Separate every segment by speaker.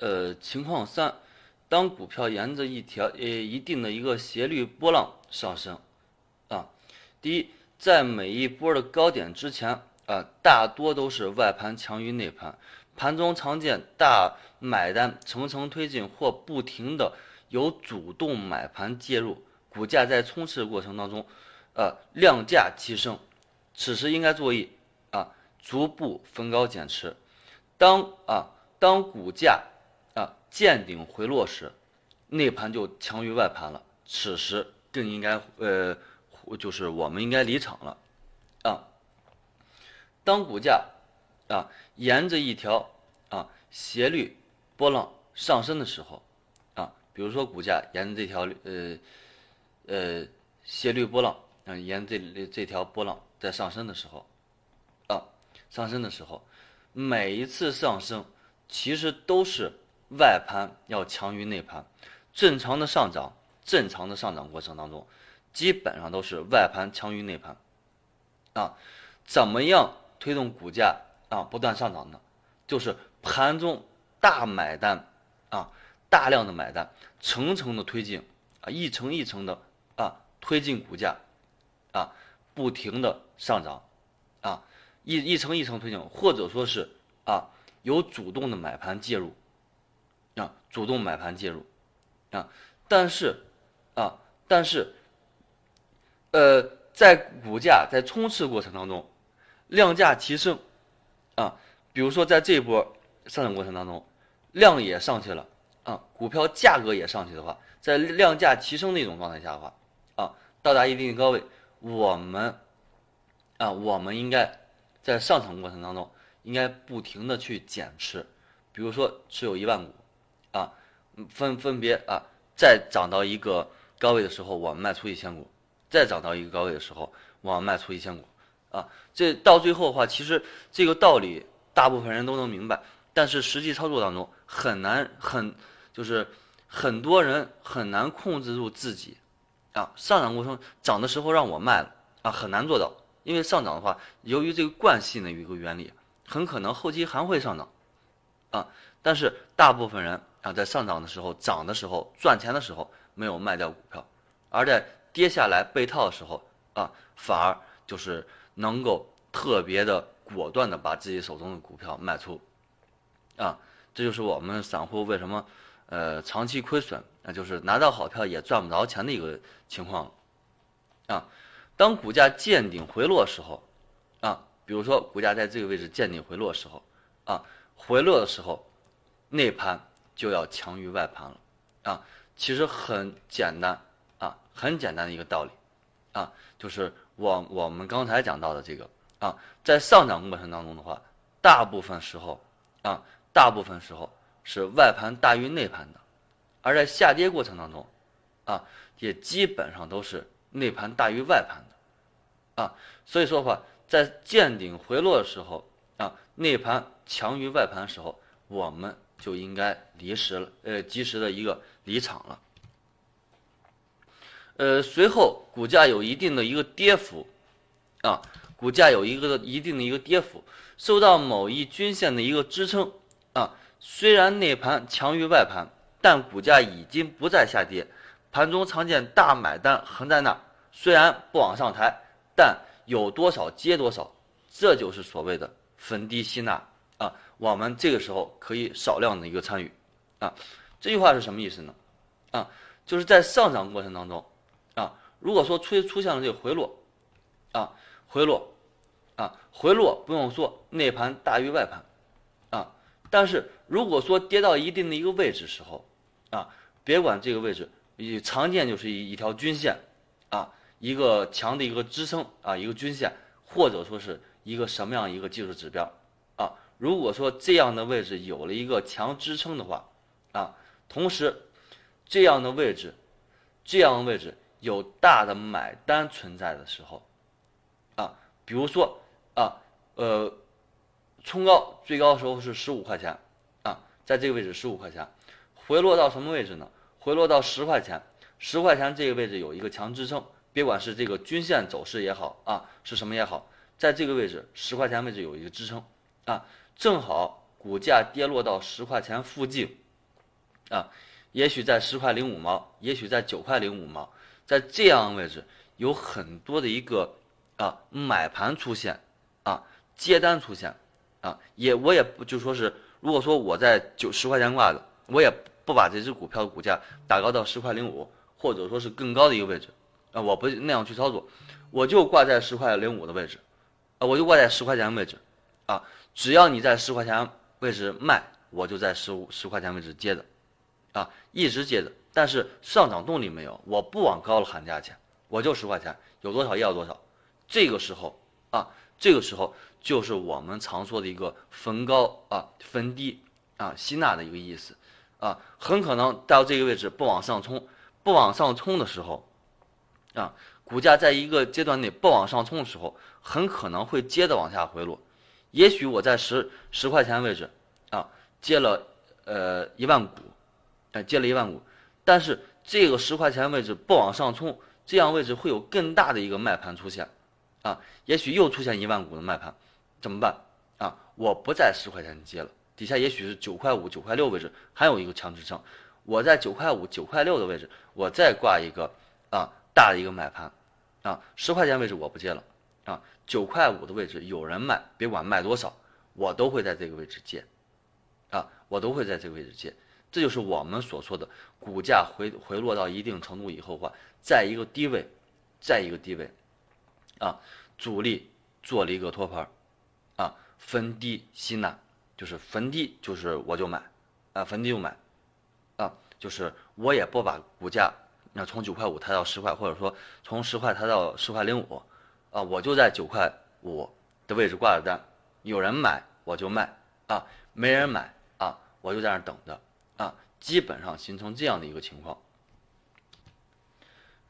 Speaker 1: 呃，情况三，当股票沿着一条呃一定的一个斜率波浪上升，啊，第一，在每一波的高点之前，啊，大多都是外盘强于内盘，盘中常见大买单层层推进或不停的有主动买盘介入，股价在冲刺过程当中，呃，量价齐升，此时应该注意啊，逐步分高减持，当啊当股价啊见顶回落时，内盘就强于外盘了，此时更应该呃，就是我们应该离场了，啊，当股价啊沿着一条啊斜率波浪上升的时候，啊，比如说股价沿着这条呃呃斜率波浪啊沿这这条波浪在上升的时候，啊上升的时候，每一次上升其实都是外盘要强于内盘。正常的上涨，正常的上涨过程当中，基本上都是外盘强于内盘，啊，怎么样推动股价啊不断上涨呢？就是盘中大买单啊，大量的买单，层层的推进啊，一层一层的啊推进股价啊，不停的上涨啊，一一层一层推进，或者说是啊有主动的买盘介入，主动买盘介入。啊，但是，啊，但是，呃，在股价在冲刺过程当中，量价齐升，啊，比如说在这一波上涨过程当中，量也上去了，啊，股票价格也上去的话，在量价齐升那种状态下的话，啊，到达一定的高位，我们，啊，我们应该在上涨过程当中，应该不停的去减持，比如说持有一万股，啊。分分别啊，再涨到一个高位的时候，我们卖出一千股；再涨到一个高位的时候，我们卖出一千股。啊，这到最后的话，其实这个道理大部分人都能明白，但是实际操作当中很难，很就是很多人很难控制住自己。啊，上涨过程涨的时候让我卖了啊，很难做到，因为上涨的话，由于这个惯性的一个原理，很可能后期还会上涨。啊，但是大部分人。啊，在上涨的时候、涨的时候、赚钱的时候没有卖掉股票，而在跌下来被套的时候啊，反而就是能够特别的果断的把自己手中的股票卖出，啊，这就是我们散户为什么呃长期亏损，那就是拿到好票也赚不着钱的一个情况，啊，当股价见顶回落的时候，啊，比如说股价在这个位置见顶回落的时候，啊，回落的时候，内盘。就要强于外盘了，啊，其实很简单啊，很简单的一个道理，啊，就是我我们刚才讲到的这个啊，在上涨过程当中的话，大部分时候啊，大部分时候是外盘大于内盘的，而在下跌过程当中，啊，也基本上都是内盘大于外盘的，啊，所以说的话，在见顶回落的时候啊，内盘强于外盘的时候，我们。就应该离时了，呃，及时的一个离场了。呃，随后股价有一定的一个跌幅，啊，股价有一个一定的一个跌幅，受到某一均线的一个支撑，啊，虽然内盘强于外盘，但股价已经不再下跌，盘中常见大买单横在那，虽然不往上抬，但有多少接多少，这就是所谓的逢低吸纳。我们这个时候可以少量的一个参与，啊，这句话是什么意思呢？啊，就是在上涨过程当中，啊，如果说出出现了这个回落，啊，回落，啊，回落不用说，内盘大于外盘，啊，但是如果说跌到一定的一个位置时候，啊，别管这个位置，以常见就是一一条均线，啊，一个强的一个支撑啊，一个均线，或者说是一个什么样一个技术指标。如果说这样的位置有了一个强支撑的话，啊，同时这样的位置，这样的位置有大的买单存在的时候，啊，比如说啊，呃，冲高最高时候是十五块钱，啊，在这个位置十五块钱，回落到什么位置呢？回落到十块钱，十块钱这个位置有一个强支撑，别管是这个均线走势也好啊，是什么也好，在这个位置十块钱位置有一个支撑，啊。正好股价跌落到十块钱附近，啊，也许在十块零五毛，也许在九块零五毛，在这样位置有很多的一个啊买盘出现啊接单出现啊，也我也不就说是，如果说我在九十块钱挂的，我也不把这只股票的股价打高到十块零五，或者说是更高的一个位置啊，我不那样去操作，我就挂在十块零五的位置啊，我就挂在十块钱的位置啊，只要你在十块钱位置卖。我就在十五十块钱位置接着，啊，一直接着，但是上涨动力没有，我不往高了喊价钱，我就十块钱，有多少要多少。这个时候啊，这个时候就是我们常说的一个逢高啊逢低啊吸纳的一个意思啊，很可能到这个位置不往上冲，不往上冲的时候，啊，股价在一个阶段内不往上冲的时候，很可能会接着往下回落。也许我在十十块钱位置。啊接了，呃一万股，哎接了一万股，但是这个十块钱位置不往上冲，这样位置会有更大的一个卖盘出现，啊，也许又出现一万股的卖盘，怎么办？啊，我不在十块钱接了，底下也许是九块五、九块六位置还有一个强支撑，我在九块五、九块六的位置，我再挂一个啊大的一个买盘，啊十块钱位置我不接了，啊九块五的位置有人卖，别管卖多少，我都会在这个位置接。啊，我都会在这个位置接，这就是我们所说的股价回回落到一定程度以后话，在一个低位，在一个低位，啊，主力做了一个托盘，啊，逢低吸纳，就是逢低就是我就买，啊，逢低就买，啊，就是我也不把股价那从九块五抬到十块，或者说从十块抬到十块零五，啊，我就在九块五的位置挂着单，有人买我就卖，啊，没人买啊。我就在那等着，啊，基本上形成这样的一个情况。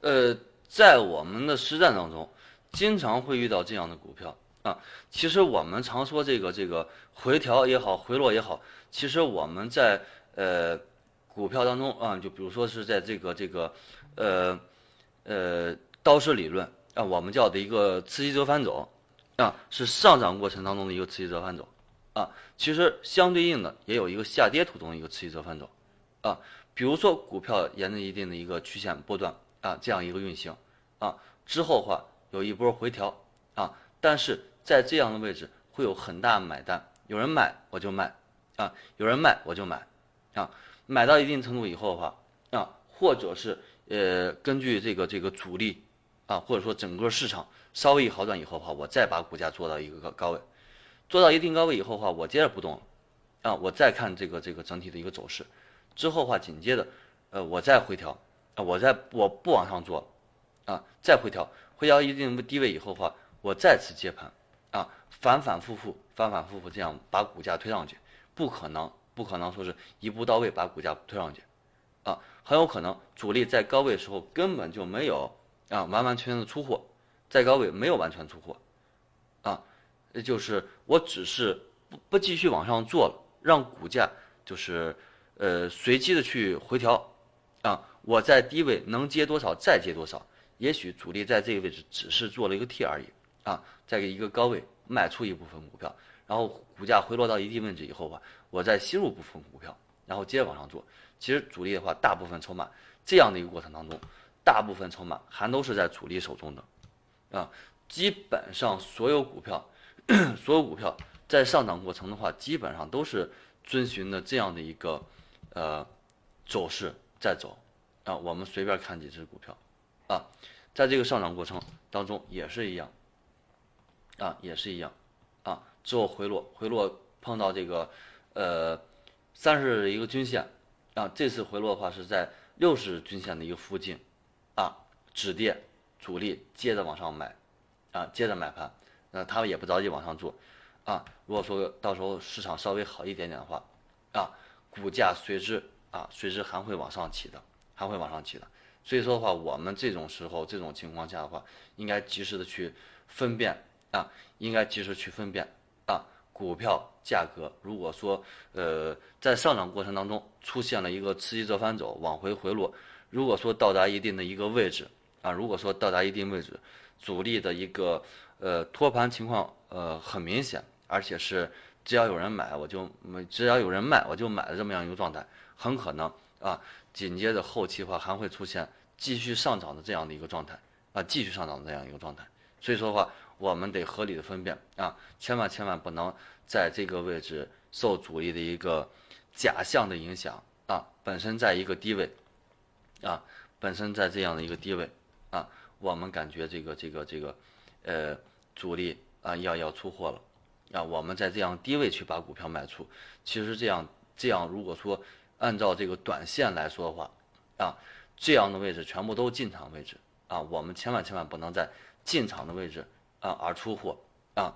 Speaker 1: 呃，在我们的实战当中，经常会遇到这样的股票啊。其实我们常说这个这个回调也好，回落也好，其实我们在呃股票当中啊，就比如说是在这个这个呃呃道氏理论啊，我们叫的一个次级折返走啊，是上涨过程当中的一个次级折返走。啊，其实相对应的也有一个下跌途中的一个次级折返走，啊，比如说股票沿着一定的一个曲线波段啊，这样一个运行，啊，之后的话有一波回调，啊，但是在这样的位置会有很大买单，有人买我就卖，啊，有人卖我就买，啊，买到一定程度以后的话，啊，或者是呃根据这个这个主力，啊，或者说整个市场稍微好转以后的话，我再把股价做到一个高高位。做到一定高位以后的话，我接着不动了，啊，我再看这个这个整体的一个走势，之后的话紧接着，呃，我再回调，啊，我再我不往上做，啊，再回调，回调一定低位以后的话，我再次接盘，啊，反反复复，反反复复这样把股价推上去，不可能不可能说是一步到位把股价推上去，啊，很有可能主力在高位的时候根本就没有啊完完全全的出货，在高位没有完全出货。啊也就是我只是不不继续往上做了，让股价就是呃随机的去回调，啊，我在低位能接多少再接多少，也许主力在这个位置只是做了一个 T 而已，啊，在一个高位卖出一部分股票，然后股价回落到一定位置以后吧，我再吸入部分股票，然后接着往上做。其实主力的话，大部分筹码这样的一个过程当中，大部分筹码还都是在主力手中的，啊，基本上所有股票。所有股票在上涨过程的话，基本上都是遵循的这样的一个呃走势在走啊。我们随便看几只股票啊，在这个上涨过程当中也是一样啊，也是一样啊。之后回落，回落碰到这个呃三十一个均线啊，这次回落的话是在六十均线的一个附近啊，止跌，主力接着往上买啊，接着买盘。那他们也不着急往上做，啊，如果说到时候市场稍微好一点点的话，啊，股价随之啊随之还会往上起的，还会往上起的。所以说的话，我们这种时候这种情况下的话，应该及时的去分辨啊，应该及时去分辨啊，股票价格如果说呃在上涨过程当中出现了一个次级折返走，往回回落，如果说到达一定的一个位置啊，如果说到达一定位置，主力的一个。呃，托盘情况呃很明显，而且是只要有人买我就，只要有人卖我就买的这么样一个状态，很可能啊，紧接着后期的话还会出现继续上涨的这样的一个状态啊，继续上涨的这样一个状态。所以说的话，我们得合理的分辨啊，千万千万不能在这个位置受主力的一个假象的影响啊，本身在一个低位啊，本身在这样的一个低位啊，我们感觉这个这个这个呃主力啊要要出货了啊，我们在这样低位去把股票卖出，其实这样这样如果说按照这个短线来说的话啊，这样的位置全部都进场位置啊，我们千万千万不能在进场的位置啊而出货啊，